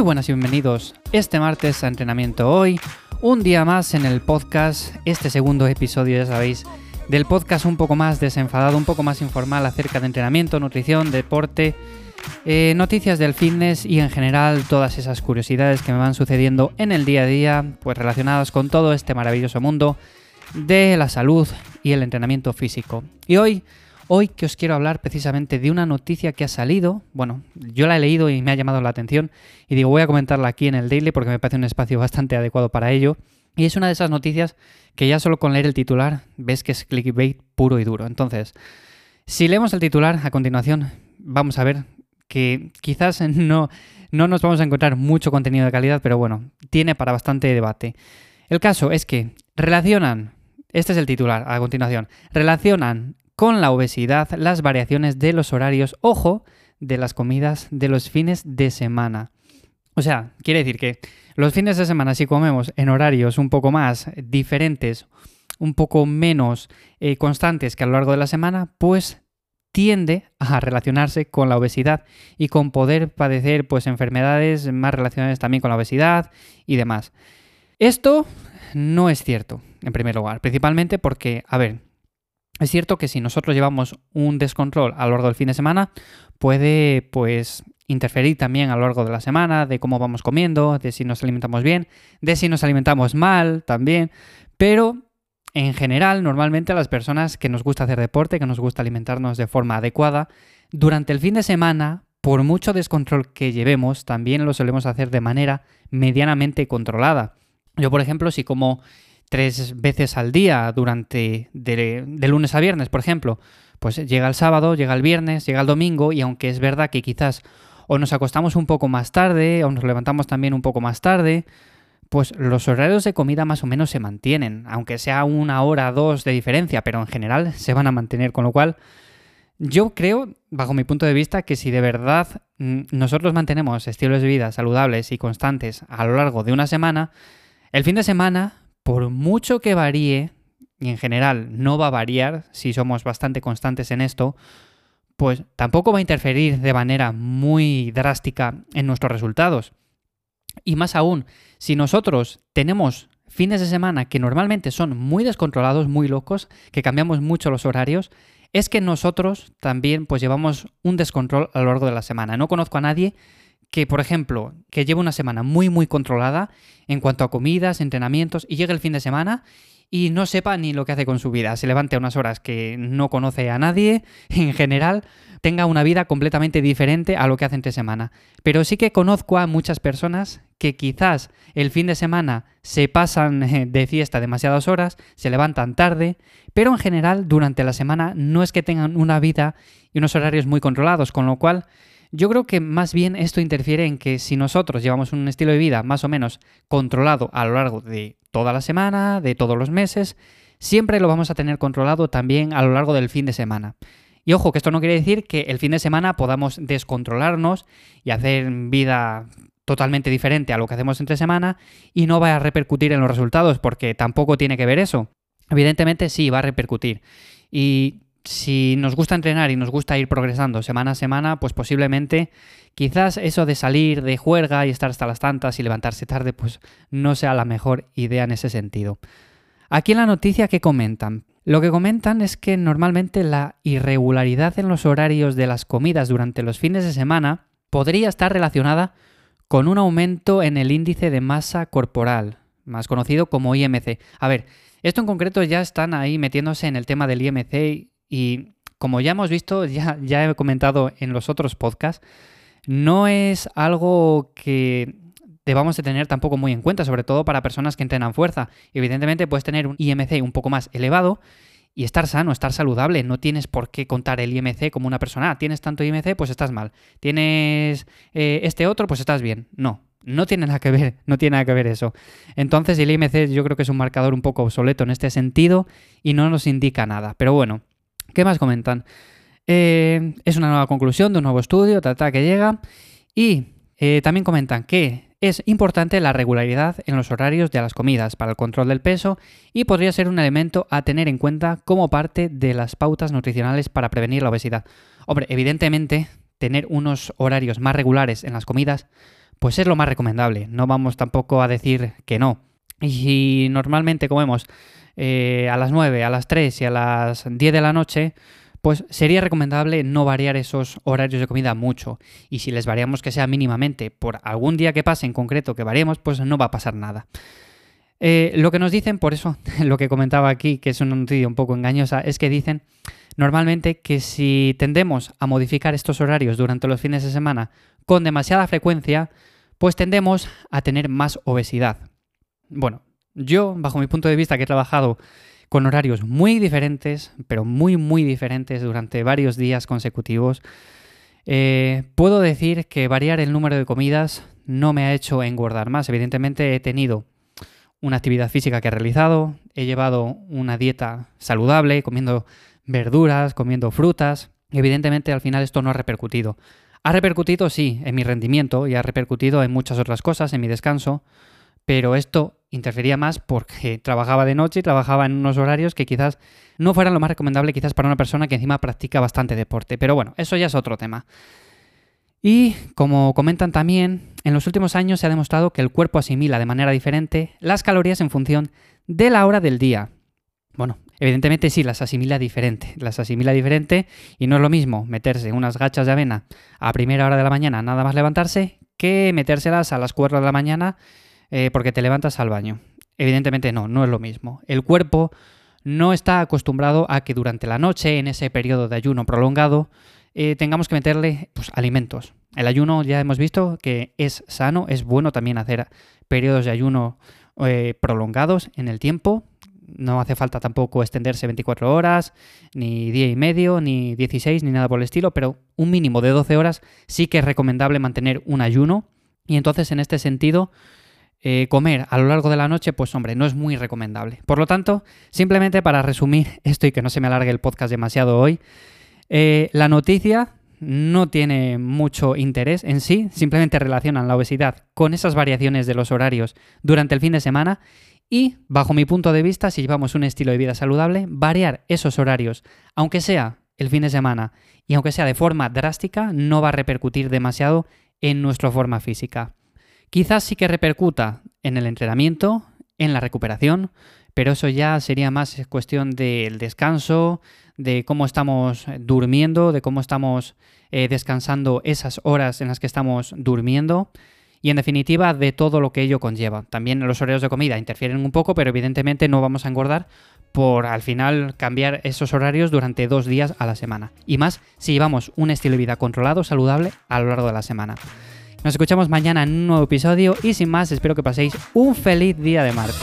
Muy buenas y bienvenidos este martes a Entrenamiento Hoy, un día más en el podcast, este segundo episodio ya sabéis, del podcast un poco más desenfadado, un poco más informal acerca de entrenamiento, nutrición, deporte, eh, noticias del fitness y en general todas esas curiosidades que me van sucediendo en el día a día, pues relacionadas con todo este maravilloso mundo de la salud y el entrenamiento físico. Y hoy Hoy que os quiero hablar precisamente de una noticia que ha salido, bueno, yo la he leído y me ha llamado la atención y digo voy a comentarla aquí en el Daily porque me parece un espacio bastante adecuado para ello. Y es una de esas noticias que ya solo con leer el titular ves que es clickbait puro y duro. Entonces, si leemos el titular a continuación, vamos a ver que quizás no, no nos vamos a encontrar mucho contenido de calidad, pero bueno, tiene para bastante debate. El caso es que relacionan, este es el titular a continuación, relacionan con la obesidad las variaciones de los horarios, ojo, de las comidas de los fines de semana. O sea, quiere decir que los fines de semana si comemos en horarios un poco más diferentes, un poco menos eh, constantes que a lo largo de la semana, pues tiende a relacionarse con la obesidad y con poder padecer pues enfermedades más relacionadas también con la obesidad y demás. Esto no es cierto, en primer lugar, principalmente porque, a ver, es cierto que si nosotros llevamos un descontrol a lo largo del fin de semana, puede pues interferir también a lo largo de la semana, de cómo vamos comiendo, de si nos alimentamos bien, de si nos alimentamos mal también, pero en general, normalmente a las personas que nos gusta hacer deporte, que nos gusta alimentarnos de forma adecuada, durante el fin de semana, por mucho descontrol que llevemos, también lo solemos hacer de manera medianamente controlada. Yo, por ejemplo, si como tres veces al día durante de, lunes a viernes, por ejemplo, pues llega el sábado, llega el viernes, llega el domingo y aunque es verdad que quizás o nos acostamos un poco más tarde o nos levantamos también un poco más tarde, pues los horarios de comida más o menos se mantienen, aunque sea una hora o dos de diferencia, pero en general se van a mantener, con lo cual yo creo, bajo mi punto de vista, que si de verdad mm, nosotros mantenemos estilos de vida saludables y constantes a lo largo de una semana, el fin de semana por mucho que varíe, y en general no va a variar si somos bastante constantes en esto, pues tampoco va a interferir de manera muy drástica en nuestros resultados. Y más aún, si nosotros tenemos fines de semana que normalmente son muy descontrolados, muy locos, que cambiamos mucho los horarios, es que nosotros también pues llevamos un descontrol a lo largo de la semana. No conozco a nadie que, por ejemplo, que lleve una semana muy, muy controlada en cuanto a comidas, entrenamientos, y llegue el fin de semana y no sepa ni lo que hace con su vida, se levante a unas horas que no conoce a nadie, en general, tenga una vida completamente diferente a lo que hace entre semana. Pero sí que conozco a muchas personas que quizás el fin de semana se pasan de fiesta demasiadas horas, se levantan tarde, pero en general durante la semana no es que tengan una vida y unos horarios muy controlados, con lo cual yo creo que más bien esto interfiere en que si nosotros llevamos un estilo de vida más o menos controlado a lo largo de toda la semana, de todos los meses, siempre lo vamos a tener controlado también a lo largo del fin de semana. Y ojo, que esto no quiere decir que el fin de semana podamos descontrolarnos y hacer vida totalmente diferente a lo que hacemos entre semana y no vaya a repercutir en los resultados, porque tampoco tiene que ver eso. Evidentemente sí, va a repercutir. Y si nos gusta entrenar y nos gusta ir progresando semana a semana, pues posiblemente quizás eso de salir de juerga y estar hasta las tantas y levantarse tarde, pues no sea la mejor idea en ese sentido. Aquí en la noticia que comentan, lo que comentan es que normalmente la irregularidad en los horarios de las comidas durante los fines de semana podría estar relacionada con un aumento en el índice de masa corporal, más conocido como IMC. A ver, esto en concreto ya están ahí metiéndose en el tema del IMC y como ya hemos visto, ya, ya he comentado en los otros podcasts, no es algo que debamos de tener tampoco muy en cuenta, sobre todo para personas que entrenan fuerza. Evidentemente puedes tener un IMC un poco más elevado y estar sano, estar saludable. No tienes por qué contar el IMC como una persona. Ah, tienes tanto IMC, pues estás mal. Tienes eh, este otro, pues estás bien. No, no tiene nada que ver, no tiene nada que ver eso. Entonces el IMC yo creo que es un marcador un poco obsoleto en este sentido y no nos indica nada. Pero bueno, ¿Qué más comentan? Eh, es una nueva conclusión de un nuevo estudio, trata que llega. Y eh, también comentan que es importante la regularidad en los horarios de las comidas para el control del peso y podría ser un elemento a tener en cuenta como parte de las pautas nutricionales para prevenir la obesidad. Hombre, evidentemente, tener unos horarios más regulares en las comidas pues es lo más recomendable. No vamos tampoco a decir que no. Y normalmente comemos eh, a las 9, a las 3 y a las 10 de la noche, pues sería recomendable no variar esos horarios de comida mucho. Y si les variamos que sea mínimamente por algún día que pase en concreto que variemos, pues no va a pasar nada. Eh, lo que nos dicen, por eso lo que comentaba aquí, que es una noticia un poco engañosa, es que dicen normalmente que si tendemos a modificar estos horarios durante los fines de semana con demasiada frecuencia, pues tendemos a tener más obesidad. Bueno, yo, bajo mi punto de vista, que he trabajado con horarios muy diferentes, pero muy, muy diferentes durante varios días consecutivos, eh, puedo decir que variar el número de comidas no me ha hecho engordar más. Evidentemente he tenido una actividad física que he realizado, he llevado una dieta saludable, comiendo verduras, comiendo frutas. evidentemente al final esto no ha repercutido. Ha repercutido, sí, en mi rendimiento y ha repercutido en muchas otras cosas, en mi descanso, pero esto interfería más porque trabajaba de noche y trabajaba en unos horarios que quizás no fueran lo más recomendable quizás para una persona que encima practica bastante deporte. Pero bueno, eso ya es otro tema. Y como comentan también, en los últimos años se ha demostrado que el cuerpo asimila de manera diferente las calorías en función de la hora del día. Bueno, evidentemente sí, las asimila diferente, las asimila diferente y no es lo mismo meterse unas gachas de avena a primera hora de la mañana nada más levantarse que metérselas a las 4 de la mañana eh, porque te levantas al baño. Evidentemente no, no es lo mismo. El cuerpo no está acostumbrado a que durante la noche, en ese periodo de ayuno prolongado, eh, tengamos que meterle pues, alimentos. El ayuno ya hemos visto que es sano, es bueno también hacer periodos de ayuno eh, prolongados en el tiempo. No hace falta tampoco extenderse 24 horas, ni día y medio, ni 16, ni nada por el estilo, pero un mínimo de 12 horas sí que es recomendable mantener un ayuno. Y entonces, en este sentido, eh, comer a lo largo de la noche, pues hombre, no es muy recomendable. Por lo tanto, simplemente para resumir esto y que no se me alargue el podcast demasiado hoy, eh, la noticia no tiene mucho interés en sí, simplemente relacionan la obesidad con esas variaciones de los horarios durante el fin de semana y, bajo mi punto de vista, si llevamos un estilo de vida saludable, variar esos horarios, aunque sea el fin de semana y aunque sea de forma drástica, no va a repercutir demasiado en nuestra forma física. Quizás sí que repercuta en el entrenamiento, en la recuperación, pero eso ya sería más cuestión del descanso, de cómo estamos durmiendo, de cómo estamos eh, descansando esas horas en las que estamos durmiendo y en definitiva de todo lo que ello conlleva. También los horarios de comida interfieren un poco, pero evidentemente no vamos a engordar por al final cambiar esos horarios durante dos días a la semana. Y más si llevamos un estilo de vida controlado, saludable a lo largo de la semana. Nos escuchamos mañana en un nuevo episodio y sin más espero que paséis un feliz día de martes.